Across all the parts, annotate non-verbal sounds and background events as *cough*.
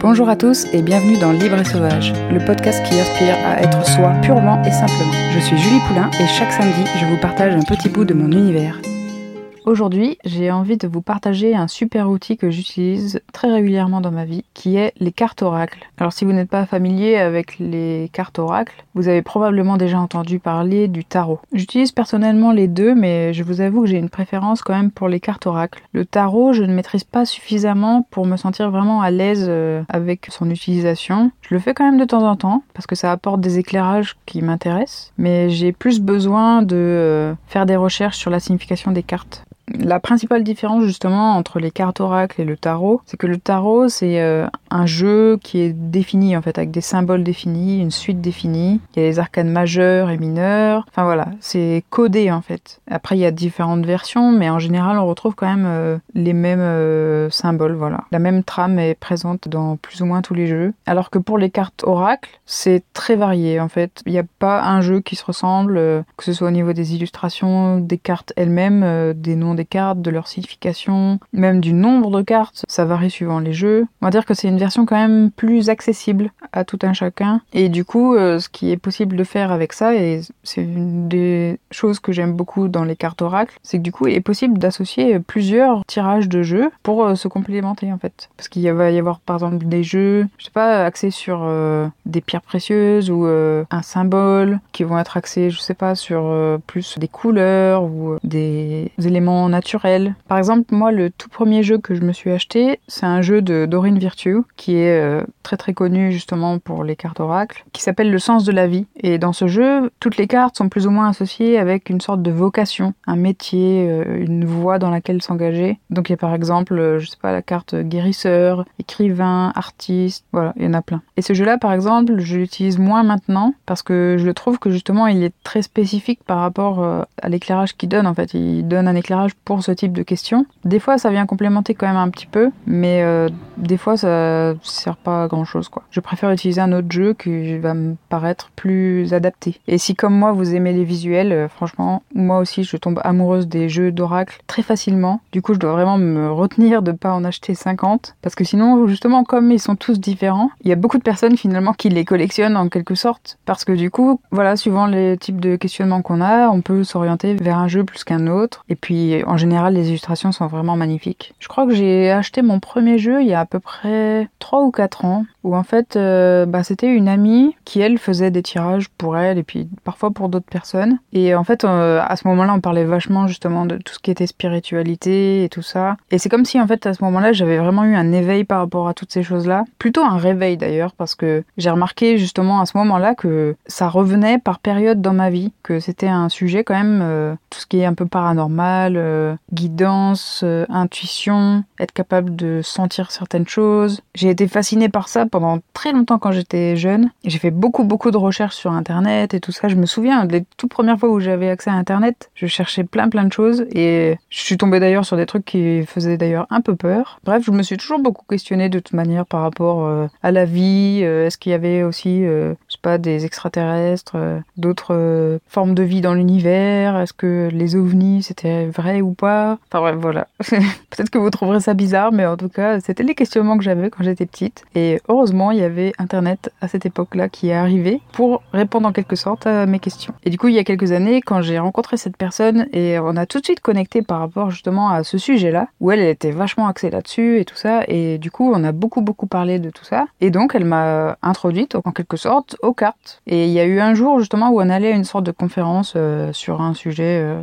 Bonjour à tous et bienvenue dans Libre et Sauvage, le podcast qui aspire à être soi purement et simplement. Je suis Julie Poulain et chaque samedi, je vous partage un petit bout de mon univers. Aujourd'hui, j'ai envie de vous partager un super outil que j'utilise très régulièrement dans ma vie, qui est les cartes oracles. Alors si vous n'êtes pas familier avec les cartes oracles, vous avez probablement déjà entendu parler du tarot. J'utilise personnellement les deux, mais je vous avoue que j'ai une préférence quand même pour les cartes oracles. Le tarot, je ne maîtrise pas suffisamment pour me sentir vraiment à l'aise euh, avec son utilisation. Je le fais quand même de temps en temps, parce que ça apporte des éclairages qui m'intéressent, mais j'ai plus besoin de euh, faire des recherches sur la signification des cartes. La principale différence justement entre les cartes oracles et le tarot, c'est que le tarot c'est euh, un jeu qui est défini en fait avec des symboles définis, une suite définie. Il y a les arcanes majeurs et mineurs. Enfin voilà, c'est codé en fait. Après il y a différentes versions, mais en général on retrouve quand même euh, les mêmes euh, symboles. Voilà, la même trame est présente dans plus ou moins tous les jeux. Alors que pour les cartes oracles, c'est très varié en fait. Il n'y a pas un jeu qui se ressemble, que ce soit au niveau des illustrations, des cartes elles-mêmes, des noms des cartes, de leur signification, même du nombre de cartes, ça varie suivant les jeux. On va dire que c'est une version quand même plus accessible à tout un chacun. Et du coup, euh, ce qui est possible de faire avec ça, et c'est une des choses que j'aime beaucoup dans les cartes oracles, c'est que du coup, il est possible d'associer plusieurs tirages de jeux pour euh, se complémenter en fait. Parce qu'il va y avoir par exemple des jeux, je sais pas, axés sur euh, des pierres précieuses ou un symbole, qui vont être axés, je sais pas, sur plus des couleurs ou des éléments naturel. Par exemple, moi, le tout premier jeu que je me suis acheté, c'est un jeu de Dorine Virtue, qui est euh, très très connu justement pour les cartes oracles, qui s'appelle Le sens de la vie. Et dans ce jeu, toutes les cartes sont plus ou moins associées avec une sorte de vocation, un métier, euh, une voie dans laquelle s'engager. Donc il y a par exemple, euh, je sais pas, la carte guérisseur, écrivain, artiste, voilà, il y en a plein. Et ce jeu-là, par exemple, je l'utilise moins maintenant parce que je trouve que justement il est très spécifique par rapport à l'éclairage qu'il donne. En fait, il donne un éclairage pour ce type de questions. Des fois, ça vient complémenter quand même un petit peu, mais des fois, ça sert pas à grand chose, quoi. Je préfère utiliser un autre jeu qui va me paraître plus adapté. Et si, comme moi, vous aimez les visuels, euh, franchement, moi aussi, je tombe amoureuse des jeux d'oracle très facilement. Du coup, je dois vraiment me retenir de pas en acheter 50, parce que sinon, justement, comme ils sont tous différents, il y a beaucoup de personnes finalement qui les collectionnent en quelque sorte, parce que du coup, voilà, suivant les types de questionnements qu'on a, on peut s'orienter vers un jeu plus qu'un autre. Et puis, en général, les illustrations sont vraiment magnifiques. Je crois que j'ai acheté mon premier jeu il y a à peu près 3 ou 4 ans où en fait euh, bah, c'était une amie qui elle faisait des tirages pour elle et puis parfois pour d'autres personnes. Et en fait euh, à ce moment-là on parlait vachement justement de tout ce qui était spiritualité et tout ça. Et c'est comme si en fait à ce moment-là j'avais vraiment eu un éveil par rapport à toutes ces choses-là. Plutôt un réveil d'ailleurs parce que j'ai remarqué justement à ce moment-là que ça revenait par période dans ma vie que c'était un sujet quand même euh, tout ce qui est un peu paranormal guidance intuition être capable de sentir certaines choses j'ai été fascinée par ça pendant très longtemps quand j'étais jeune. J'ai fait beaucoup beaucoup de recherches sur internet et tout ça. Je me souviens des toutes premières fois où j'avais accès à internet, je cherchais plein plein de choses et je suis tombée d'ailleurs sur des trucs qui faisaient d'ailleurs un peu peur. Bref, je me suis toujours beaucoup questionnée de toute manière par rapport euh, à la vie. Euh, est-ce qu'il y avait aussi, euh, pas, des extraterrestres, d'autres formes de vie dans l'univers? Est-ce que les ovnis c'était vrai ou pas? Enfin bref, voilà. *laughs* Peut-être que vous trouverez ça bizarre, mais en tout cas, c'était les questionnements que j'avais quand j'étais petite. Et heureusement, il y avait Internet à cette époque-là qui est arrivé pour répondre en quelque sorte à mes questions. Et du coup, il y a quelques années, quand j'ai rencontré cette personne et on a tout de suite connecté par rapport justement à ce sujet-là, où elle, était vachement axée là-dessus et tout ça, et du coup, on a beaucoup beaucoup parlé de tout ça. Et donc, elle m'a introduite en quelque sorte cartes. Et il y a eu un jour justement où on allait à une sorte de conférence euh, sur un sujet euh,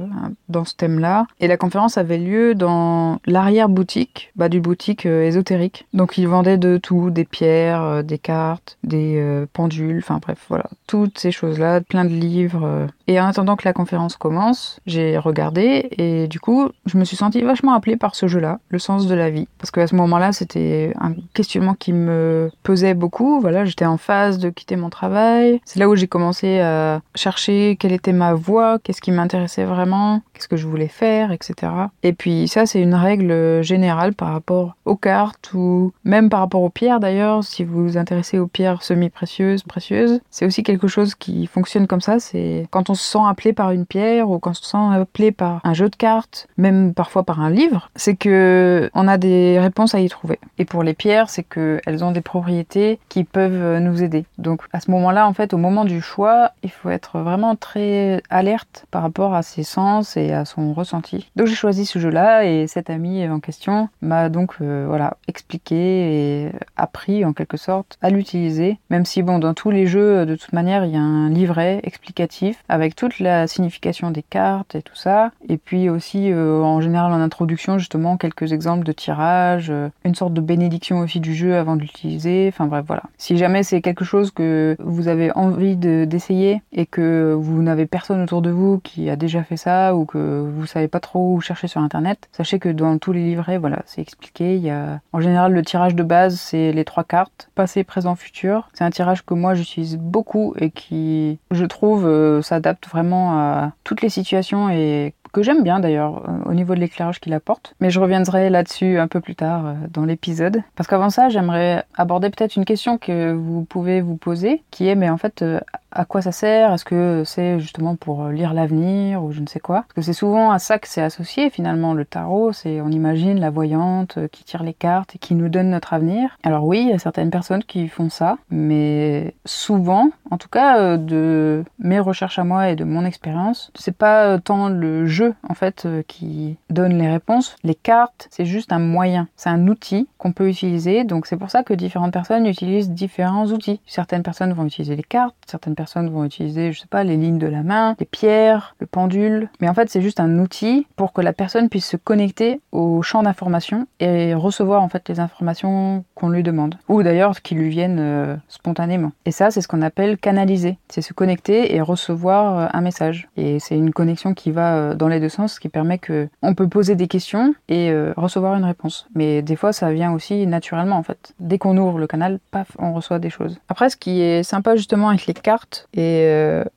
dans ce thème-là, et la conférence avait lieu dans l'arrière-boutique, bah, du boutique euh, ésotérique. Donc, ils vendaient de tout, des pierres des cartes, des pendules, enfin bref, voilà, toutes ces choses-là, plein de livres. Et en attendant que la conférence commence, j'ai regardé et du coup, je me suis sentie vachement appelée par ce jeu-là, le sens de la vie. Parce qu'à ce moment-là, c'était un questionnement qui me pesait beaucoup. Voilà, j'étais en phase de quitter mon travail. C'est là où j'ai commencé à chercher quelle était ma voie, qu'est-ce qui m'intéressait vraiment, qu'est-ce que je voulais faire, etc. Et puis ça, c'est une règle générale par rapport aux cartes ou même par rapport aux pierres d'ailleurs si vous vous intéressez aux pierres semi-précieuses, précieuses, c'est aussi quelque chose qui fonctionne comme ça. C'est quand on se sent appelé par une pierre ou quand on se sent appelé par un jeu de cartes, même parfois par un livre, c'est que on a des réponses à y trouver. Et pour les pierres, c'est qu'elles ont des propriétés qui peuvent nous aider. Donc à ce moment-là, en fait, au moment du choix, il faut être vraiment très alerte par rapport à ses sens et à son ressenti. Donc j'ai choisi ce jeu-là et cet ami en question m'a donc euh, voilà expliqué et appris en quelque sorte à l'utiliser. Même si bon, dans tous les jeux, de toute manière, il y a un livret explicatif avec toute la signification des cartes et tout ça. Et puis aussi, euh, en général, en introduction, justement, quelques exemples de tirage, euh, une sorte de bénédiction aussi du jeu avant de l'utiliser. Enfin bref, voilà. Si jamais c'est quelque chose que vous avez envie d'essayer et que vous n'avez personne autour de vous qui a déjà fait ça ou que vous savez pas trop où chercher sur internet, sachez que dans tous les livrets, voilà, c'est expliqué. Il y a, en général, le tirage de base, c'est les trois cartes, passé, présent, futur. C'est un tirage que moi j'utilise beaucoup et qui, je trouve, euh, s'adapte vraiment à toutes les situations et que j'aime bien d'ailleurs euh, au niveau de l'éclairage qu'il apporte. Mais je reviendrai là-dessus un peu plus tard euh, dans l'épisode. Parce qu'avant ça, j'aimerais aborder peut-être une question que vous pouvez vous poser, qui est mais en fait à quoi ça sert? Est-ce que c'est justement pour lire l'avenir ou je ne sais quoi? Parce que c'est souvent à ça que c'est associé finalement le tarot, c'est on imagine la voyante qui tire les cartes et qui nous donne notre avenir. Alors oui, il y a certaines personnes qui font ça, mais souvent, en tout cas euh, de mes recherches à moi et de mon expérience, c'est pas tant le jeu en fait euh, qui donne les réponses, les cartes, c'est juste un moyen, c'est un outil qu'on peut utiliser. Donc c'est pour ça que différentes personnes utilisent différents outils. Certaines personnes vont utiliser les cartes, certaines personnes vont utiliser, je sais pas, les lignes de la main, les pierres, le pendule. Mais en fait, c'est juste un outil pour que la personne puisse se connecter au champ d'information et recevoir en fait les informations qu'on lui demande. Ou d'ailleurs qui lui viennent euh, spontanément. Et ça, c'est ce qu'on appelle canaliser. C'est se connecter et recevoir euh, un message. Et c'est une connexion qui va euh, dans les deux sens, ce qui permet que on peut poser des questions et recevoir une réponse. Mais des fois, ça vient aussi naturellement en fait. Dès qu'on ouvre le canal, paf, on reçoit des choses. Après, ce qui est sympa justement avec les cartes, et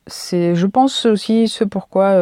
c'est, je pense aussi ce pourquoi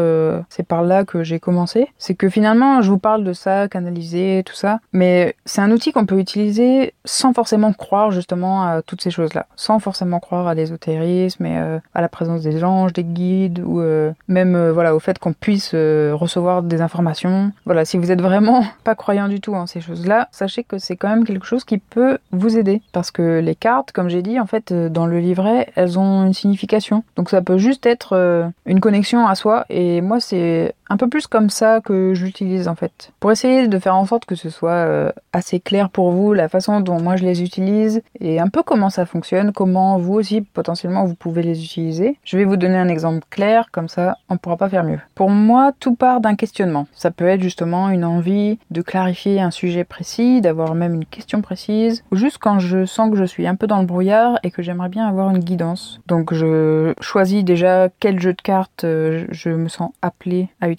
c'est par là que j'ai commencé. C'est que finalement, je vous parle de ça, canaliser, tout ça, mais c'est un outil qu'on peut utiliser sans forcément croire justement à toutes ces choses-là, sans forcément croire à l'ésotérisme et euh, à la présence des anges, des guides ou même voilà au fait qu'on puisse recevoir des informations. Voilà, si vous êtes vraiment *laughs* pas croyant du tout en ces choses-là, sachez que c'est quand même quelque chose qui peut vous aider. Parce que les cartes, comme j'ai dit, en fait, dans le livret, elles ont une signification. Donc ça peut juste être euh, une connexion à soi. Et moi c'est un peu plus comme ça que j'utilise en fait. Pour essayer de faire en sorte que ce soit euh, assez clair pour vous la façon dont moi je les utilise et un peu comment ça fonctionne, comment vous aussi potentiellement vous pouvez les utiliser. Je vais vous donner un exemple clair, comme ça on pourra pas faire mieux. Pour moi, tout part d'un questionnement. Ça peut être justement une envie de clarifier un sujet précis, d'avoir même une question précise, ou juste quand je sens que je suis un peu dans le brouillard et que j'aimerais bien avoir une guidance. Donc je choisis déjà quel jeu de cartes euh, je me sens appelé à utiliser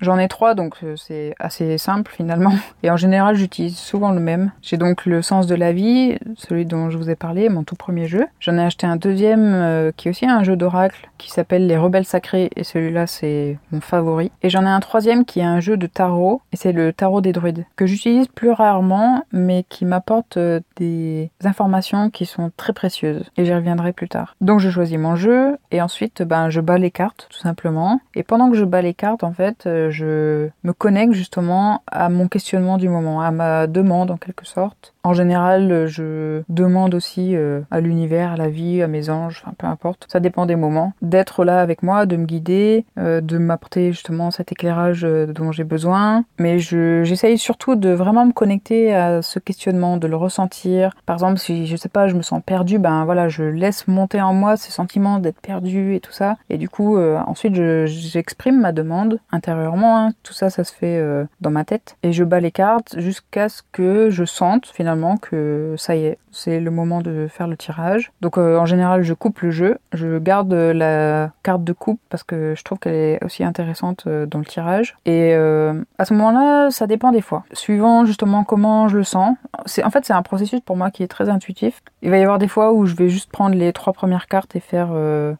J'en ai trois, donc euh, c'est assez simple finalement. *laughs* Et en général, j'utilise souvent le même. J'ai donc le sens de la vie, celui dont je vous ai parlé, mon tout premier jeu. J'en ai acheté un deuxième euh, qui est aussi un jeu d'oracle qui s'appelle Les Rebelles Sacrés et celui-là c'est mon favori. Et j'en ai un troisième qui est un jeu de tarot et c'est le tarot des druides que j'utilise plus rarement mais qui m'apporte euh, des informations qui sont très précieuses et j'y reviendrai plus tard. Donc je choisis mon jeu et ensuite ben je bats les cartes tout simplement et pendant que je bats les cartes en fait, euh, je me connecte justement à mon questionnement du moment, à ma demande en quelque sorte. En général, je demande aussi euh, à l'univers, à la vie, à mes anges, peu importe, ça dépend des moments, d'être là avec moi, de me guider, euh, de m'apporter justement cet éclairage dont j'ai besoin. Mais j'essaye surtout de vraiment me connecter à ce questionnement, de le ressentir. Par exemple, si je sais pas, je me sens perdu, ben voilà, je laisse monter en moi ce sentiment d'être perdu et tout ça. Et du coup, ensuite, j'exprime ma demande intérieurement. Hein. Tout ça, ça se fait euh, dans ma tête. Et je bats les cartes jusqu'à ce que je sente finalement que ça y est, c'est le moment de faire le tirage. Donc euh, en général, je coupe le jeu. Je garde la carte de coupe parce que je trouve qu'elle est aussi intéressante euh, dans le tirage. Et à ce moment-là, ça dépend des fois. Suivant justement comment je le sens. C'est en fait c'est un processus pour moi qui est très intuitif. Il va y avoir des fois où je vais juste prendre les trois premières cartes et faire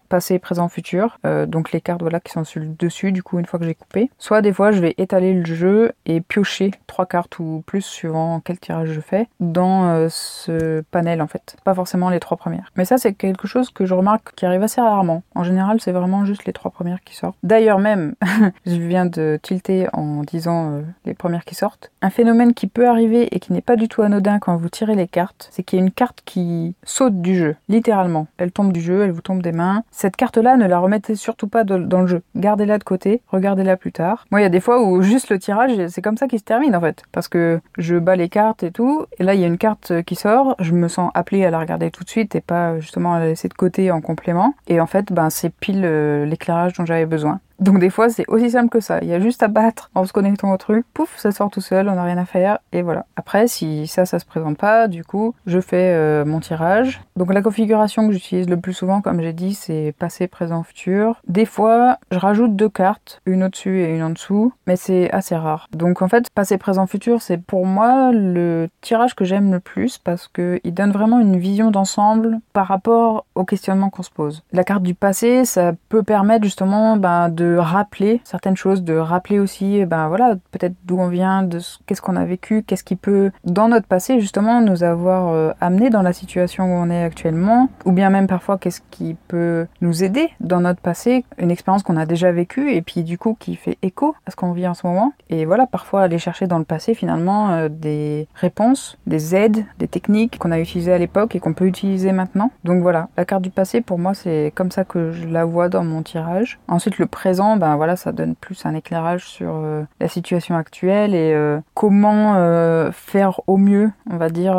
passé, présent, futur. donc les cartes voilà qui sont sur le dessus. Du coup, une fois que j'ai coupé. Soit des fois, je vais étaler le jeu et piocher trois cartes ou plus suivant quel tirage je fais dans euh, ce panel en fait, pas forcément les trois premières. Mais ça c'est quelque chose que je remarque qui arrive assez rarement. En général c'est vraiment juste les trois premières qui sortent. D'ailleurs même, *laughs* je viens de tilter en disant euh, les premières qui sortent. Un phénomène qui peut arriver et qui n'est pas du tout anodin quand vous tirez les cartes, c'est qu'il y a une carte qui saute du jeu, littéralement. Elle tombe du jeu, elle vous tombe des mains. Cette carte-là, ne la remettez surtout pas dans le jeu. Gardez-la de côté, regardez-la plus tard. Moi, il y a des fois où juste le tirage, c'est comme ça qu'il se termine en fait. Parce que je bats les cartes et tout, et là, il y a une carte qui sort, je me sens appelée à la regarder tout de suite et pas justement à la laisser de côté en complément. Et en fait, ben, c'est pile euh, l'éclairage dont j'avais besoin. Donc des fois, c'est aussi simple que ça. Il y a juste à battre en se connectant au truc. Pouf, ça sort tout seul, on n'a rien à faire. Et voilà. Après, si ça, ça se présente pas, du coup, je fais euh, mon tirage. Donc la configuration que j'utilise le plus souvent, comme j'ai dit, c'est passé, présent, futur. Des fois, je rajoute deux cartes, une au-dessus et une en dessous, mais c'est assez rare. Donc en fait, passé, présent, futur, c'est pour moi le tirage que j'aime le plus parce que il donne vraiment une vision d'ensemble par rapport au questionnement qu'on se pose. La carte du passé, ça peut permettre justement ben, de rappeler certaines choses, de rappeler aussi, eh ben voilà, peut-être d'où on vient, de qu'est-ce qu'on a vécu, qu'est-ce qui peut, dans notre passé, justement, nous avoir euh, amené dans la situation où on est actuellement, ou bien même parfois qu'est-ce qui peut nous aider dans notre passé, une expérience qu'on a déjà vécue et puis du coup qui fait écho à ce qu'on vit en ce moment. Et voilà, parfois aller chercher dans le passé finalement euh, des réponses, des aides, des techniques qu'on a utilisées à l'époque et qu'on peut utiliser maintenant. Donc voilà, la carte du passé pour moi c'est comme ça que je la vois dans mon tirage. Ensuite le présent ben voilà, ça donne plus un éclairage sur euh, la situation actuelle et euh, comment euh, faire au mieux, on va dire,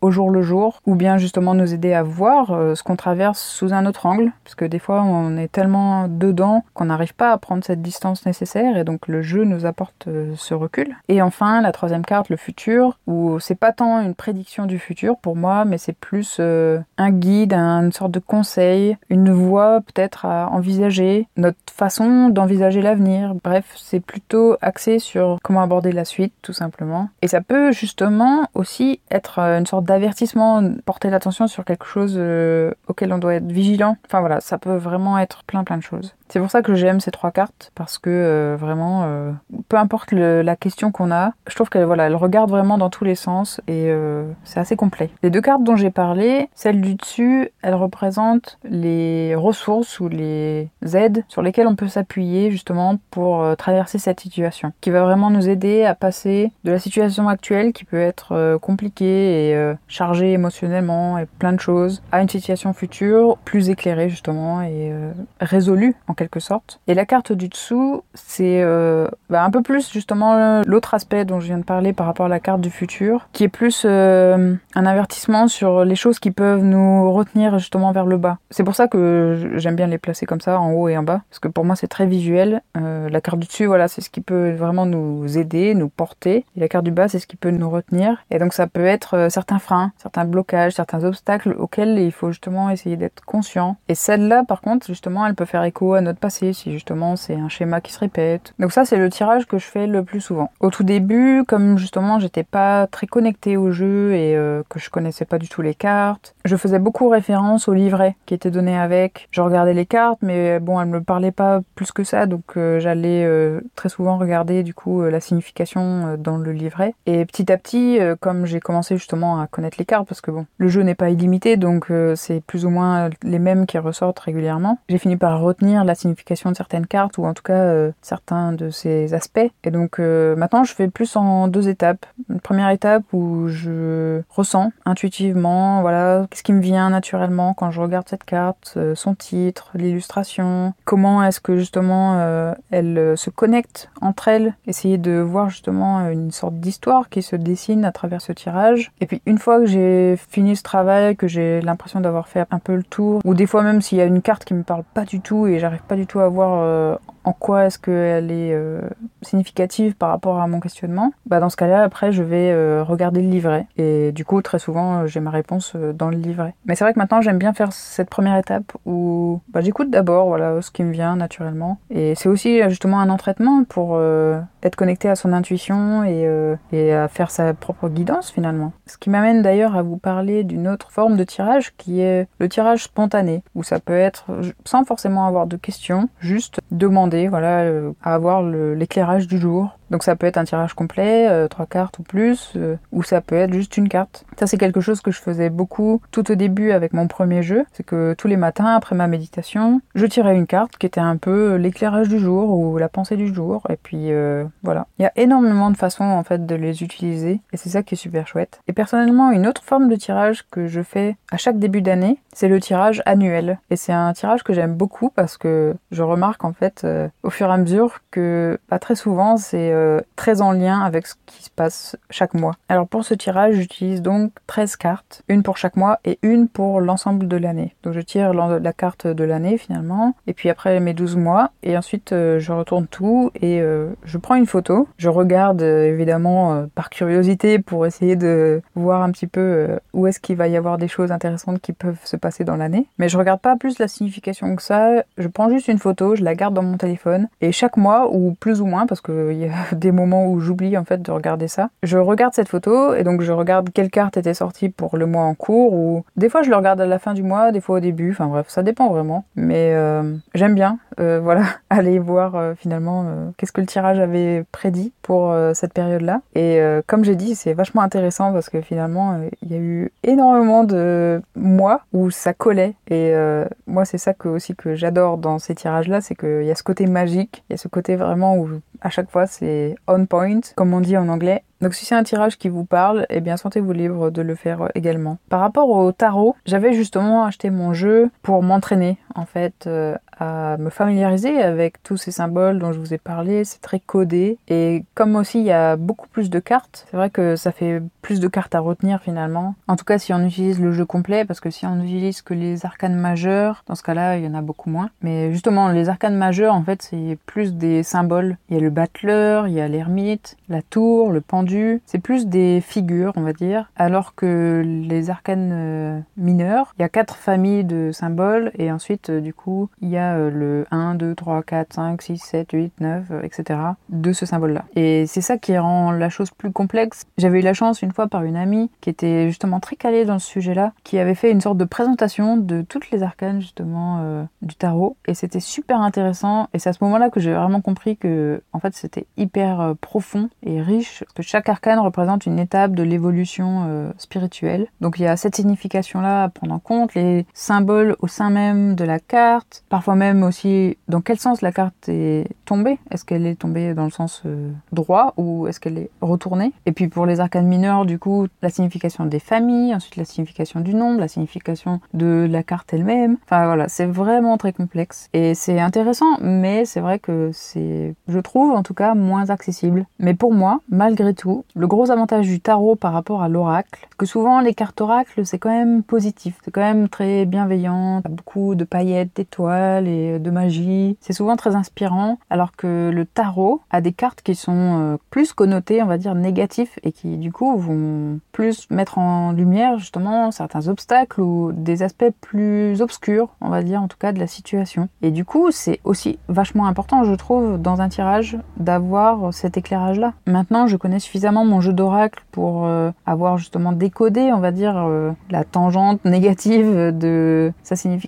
au jour le jour, ou bien justement nous aider à voir ce qu'on traverse sous un autre angle, parce que des fois on est tellement dedans qu'on n'arrive pas à prendre cette distance nécessaire et donc le jeu nous apporte ce recul. Et enfin, la troisième carte, le futur, où c'est pas tant une prédiction du futur pour moi, mais c'est plus un guide, une sorte de conseil, une voie peut-être à envisager, notre façon d'envisager l'avenir. Bref, c'est plutôt axé sur comment aborder la suite, tout simplement. Et ça peut justement aussi être euh, une sorte d'avertissement, porter l'attention sur quelque chose euh, auquel on doit être vigilant. Enfin voilà, ça peut vraiment être plein plein de choses. C'est pour ça que j'aime ces trois cartes parce que euh, vraiment, peu importe la question qu'on a, je trouve qu'elle voilà, elle regarde vraiment dans tous les sens et c'est assez complet. Les deux cartes dont j'ai parlé, celle du dessus, elle représente les ressources ou les aides sur lesquelles on peut s'appuyer justement pour traverser cette situation, qui va vraiment nous aider à passer de la situation actuelle qui peut être compliquée et chargée émotionnellement et plein de choses, à une situation future plus éclairée justement et résolue en quelque sorte. Et la carte du dessous, c'est euh, bah, un peu plus justement l'autre aspect dont je viens de parler par rapport à la carte du futur, qui est plus euh, un avertissement sur les choses qui peuvent nous retenir justement vers le bas. C'est pour ça que j'aime bien les placer comme ça, en haut et en bas, parce que pour moi c'est très visuel. Euh, la carte du dessus, voilà, c'est ce qui peut vraiment nous aider, nous porter. Et la carte du bas, c'est ce qui peut nous retenir. Et donc ça peut être certains freins, certains blocages, certains obstacles auxquels il faut justement essayer d'être conscient. Et celle-là, par contre, justement, elle peut faire écho à notre passé, si justement c'est un schéma qui se répète. Donc ça c'est le tirage que je fais le plus souvent. Au tout début, comme justement j'étais pas très connectée au jeu et euh, que je connaissais pas du tout les cartes, je faisais beaucoup référence au livret qui était donné avec. Je regardais les cartes, mais bon, elles me parlaient pas plus que ça, donc euh, j'allais euh, très souvent regarder du coup la signification dans le livret. Et petit à petit, comme j'ai commencé justement à connaître les cartes, parce que bon, le jeu n'est pas illimité, donc c'est plus ou moins les mêmes qui ressortent régulièrement, j'ai fini par retenir la signification de certaines cartes ou en tout cas euh, certains de ces aspects. Et donc euh, maintenant je fais plus en deux étapes. Une première étape où je ressens intuitivement, voilà, qu'est-ce qui me vient naturellement quand je regarde cette carte, euh, son titre, l'illustration, comment est-ce que justement elles se connectent entre elles, essayer de voir justement une sorte d'histoire qui se dessine à travers ce tirage. Et puis une fois que j'ai fini ce travail, que j'ai l'impression d'avoir fait un peu le tour, ou des fois même s'il y a une carte qui me parle pas du tout et j'arrive pas du tout à voir euh, en quoi est-ce qu'elle est, euh, significative par rapport à mon questionnement, bah dans ce cas-là, après, je vais euh, regarder le livret. Et du coup, très souvent, j'ai ma réponse dans le livret. Mais c'est vrai que maintenant, j'aime bien faire cette première étape où bah, j'écoute d'abord voilà, ce qui me vient naturellement. Et c'est aussi justement un entraînement pour être connecté à son intuition et, et à faire sa propre guidance finalement. Ce qui m'amène d'ailleurs à vous parler d'une autre forme de tirage qui est le tirage spontané, où ça peut être sans forcément avoir de questions, juste demander voilà, euh, à avoir l'éclairage du jour, Donc ça peut être un tirage complet, euh, trois cartes ou plus, euh, ou ça peut être juste une carte. Ça c'est quelque chose que je faisais beaucoup tout au début avec mon premier jeu. C'est que tous les matins après ma méditation, je tirais une carte qui était un peu l'éclairage du jour ou la pensée du jour. Et puis euh, voilà. Il y a énormément de façons en fait de les utiliser et c'est ça qui est super chouette. Et personnellement, une autre forme de tirage que je fais à chaque début d'année, c'est le tirage annuel. Et c'est un tirage que j'aime beaucoup parce que je remarque en fait euh, au fur et à mesure que pas très souvent c'est euh, très en lien avec ce qui se passe chaque mois. Alors pour ce tirage, j'utilise donc 13 cartes, une pour chaque mois et une pour l'ensemble de l'année. Donc je tire la carte de l'année finalement et puis après mes 12 mois et ensuite euh, je retourne tout et je prends une photo. Je regarde évidemment par curiosité pour essayer de voir un petit peu où est-ce qu'il va y avoir des choses intéressantes qui peuvent se passer dans l'année. Mais je regarde pas plus la signification que ça. Je prends juste une photo, je la garde dans mon téléphone. Et chaque mois, ou plus ou moins, parce a des moments où j'oublie en fait de regarder ça, je regarde cette photo et donc je regarde quelle carte était sortie pour le mois en cours. Ou des fois je le regarde à la fin du mois, des fois au début. Enfin bref, ça dépend vraiment. Mais euh, j'aime bien, euh, *laughs* voilà, aller voir euh, finalement qu'est-ce que le tirage avait prédit pour cette période-là. Et comme j'ai dit, c'est vachement intéressant parce que finalement, il y a eu énormément de mois où ça collait. Et euh, moi, c'est ça que, aussi que j'adore dans ces tirages-là, c'est qu'il y a ce côté magique, il y a ce côté vraiment où à chaque fois c'est on point, comme on dit en anglais. Donc si c'est un tirage qui vous parle, eh bien sentez-vous libre de le faire également. Par rapport au tarot, j'avais justement acheté mon jeu pour m'entraîner en fait euh, me familiariser avec tous ces symboles dont je vous ai parlé. C'est très codé et comme aussi il y a beaucoup plus de cartes, c'est vrai que ça fait plus de cartes à retenir finalement. En tout cas si on utilise le jeu complet, parce que si on n'utilise que les arcanes majeurs, dans ce cas-là il y en a beaucoup moins. Mais justement les arcanes majeurs en fait c'est plus des symboles. Il y a le battleur, il y a l'ermite, la tour, le pendu. C'est plus des figures on va dire. Alors que les arcanes euh, mineurs, il y a quatre familles de symboles et ensuite euh, du coup, il y a euh, le 1, 2, 3, 4, 5, 6, 7, 8, 9, etc. de ce symbole-là. Et c'est ça qui rend la chose plus complexe. J'avais eu la chance une fois par une amie qui était justement très calée dans ce sujet-là, qui avait fait une sorte de présentation de toutes les arcanes justement euh, du tarot. Et c'était super intéressant. Et c'est à ce moment-là que j'ai vraiment compris que en fait c'était hyper profond et riche, que chaque arcane représente une étape de l'évolution spirituelle. Donc il y a cette signification-là à prendre en compte, les symboles au sein même de la carte, parfois même aussi dans quel sens la carte est tombée? Est-ce qu'elle est tombée dans le sens euh, droit ou est-ce qu'elle est retournée? Et puis pour les arcanes mineurs, du coup, la signification des familles, ensuite la signification du nombre, la signification de la carte elle-même. Enfin voilà, c'est vraiment très complexe et c'est intéressant, mais c'est vrai que c'est, je trouve en tout cas, moins accessible. Mais pour moi, malgré tout, le gros avantage du tarot par rapport à l'oracle, que souvent les cartes oracles, c'est quand même positif, c'est quand même très bienveillant, beaucoup de paillettes, d'étoiles et de magie. C'est souvent très inspirant, alors que le tarot a des cartes qui sont euh, plus connotées, on va dire, négatifs et qui du coup vont plus mettre en lumière justement certains obstacles ou des aspects plus obscurs, on va dire en tout cas de la situation. Et du coup, c'est aussi vachement important, je trouve, dans un tirage d'avoir cet éclairage-là. Maintenant, je connais suffisamment mon jeu d'oracle pour euh, avoir justement décodé, on va dire, euh, la tangente négative de sa signification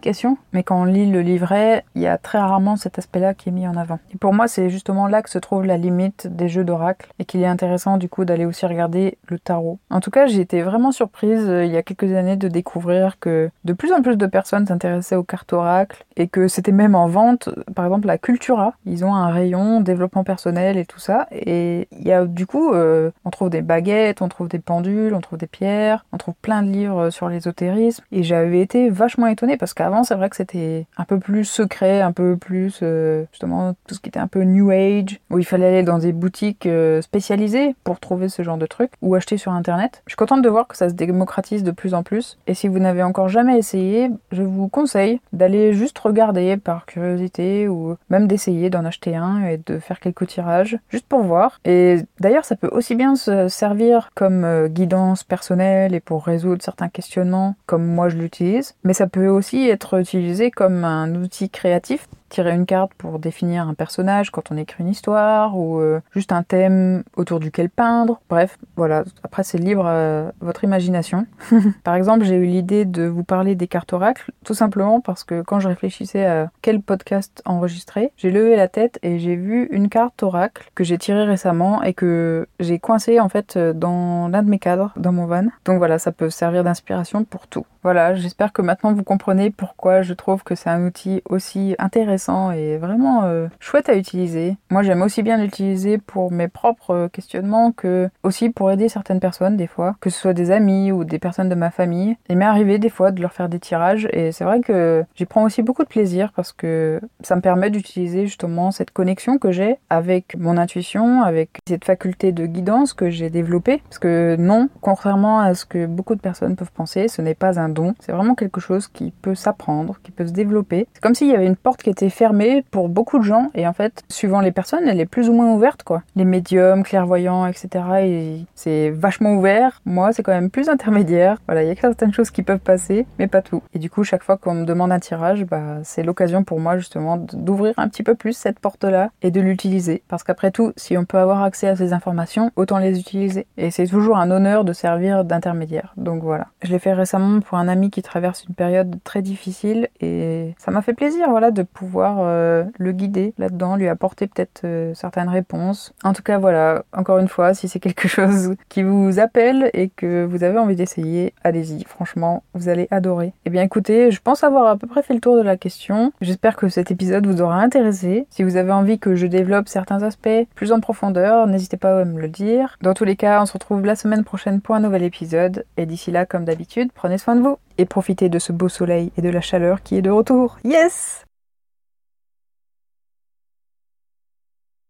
mais quand on lit le livret, il y a très rarement cet aspect-là qui est mis en avant. Et pour moi, c'est justement là que se trouve la limite des jeux d'oracle et qu'il est intéressant du coup d'aller aussi regarder le tarot. En tout cas, j'ai été vraiment surprise euh, il y a quelques années de découvrir que de plus en plus de personnes s'intéressaient aux cartes oracle et que c'était même en vente. Par exemple, la Cultura, ils ont un rayon développement personnel et tout ça. Et il y a du coup, euh, on trouve des baguettes, on trouve des pendules, on trouve des pierres, on trouve plein de livres sur l'ésotérisme. Et j'avais été vachement étonnée parce qu'avant, c'est vrai que c'était c'était un peu plus secret, un peu plus euh, justement tout ce qui était un peu new age, où il fallait aller dans des boutiques euh, spécialisées pour trouver ce genre de trucs ou acheter sur internet. Je suis contente de voir que ça se démocratise de plus en plus. Et si vous n'avez encore jamais essayé, je vous conseille d'aller juste regarder par curiosité ou même d'essayer d'en acheter un et de faire quelques tirages juste pour voir. Et d'ailleurs, ça peut aussi bien se servir comme euh, guidance personnelle et pour résoudre certains questionnements comme moi je l'utilise, mais ça peut aussi être utilisé comme un outil créatif tirer une carte pour définir un personnage quand on écrit une histoire ou euh, juste un thème autour duquel peindre. Bref, voilà. Après, c'est libre à votre imagination. *laughs* Par exemple, j'ai eu l'idée de vous parler des cartes oracles, tout simplement parce que quand je réfléchissais à quel podcast enregistrer, j'ai levé la tête et j'ai vu une carte oracle que j'ai tirée récemment et que j'ai coincée en fait dans l'un de mes cadres, dans mon van. Donc voilà, ça peut servir d'inspiration pour tout. Voilà, j'espère que maintenant vous comprenez pourquoi je trouve que c'est un outil aussi intéressant et vraiment euh, chouette à utiliser. Moi j'aime aussi bien l'utiliser pour mes propres questionnements que aussi pour aider certaines personnes des fois, que ce soit des amis ou des personnes de ma famille. Il m'est arrivé des fois de leur faire des tirages et c'est vrai que j'y prends aussi beaucoup de plaisir parce que ça me permet d'utiliser justement cette connexion que j'ai avec mon intuition, avec cette faculté de guidance que j'ai développée. Parce que non, contrairement à ce que beaucoup de personnes peuvent penser, ce n'est pas un c'est vraiment quelque chose qui peut s'apprendre, qui peut se développer. C'est comme s'il y avait une porte qui était fermée pour beaucoup de gens et en fait, suivant les personnes, elle est plus ou moins ouverte quoi. Les médiums, clairvoyants, etc. Et c'est vachement ouvert. Moi, c'est quand même plus intermédiaire. Voilà, il y a certaines choses qui peuvent passer, mais pas tout. Et du coup, chaque fois qu'on me demande un tirage, bah, c'est l'occasion pour moi justement d'ouvrir un petit peu plus cette porte-là et de l'utiliser. Parce qu'après tout, si on peut avoir accès à ces informations, autant les utiliser. Et c'est toujours un honneur de servir d'intermédiaire. Donc voilà. Je l'ai fait récemment pour un ami qui traverse une période très difficile et ça m'a fait plaisir voilà de euh, le guider là-dedans, lui apporter peut-être euh, certaines réponses. En tout cas voilà, encore une fois, si c'est quelque *laughs* chose qui vous appelle et que vous avez envie d'essayer, allez-y, franchement, vous allez adorer. Eh bien écoutez, je pense avoir à peu près fait le tour de la question. J'espère que cet épisode vous aura intéressé. Si vous avez envie que je développe certains aspects plus en profondeur, n'hésitez pas à me le dire. Dans tous les cas, on se retrouve la semaine prochaine pour un nouvel épisode et d'ici là, comme d'habitude, prenez soin de vous et profitez de ce beau soleil et de la chaleur qui est de retour. Yes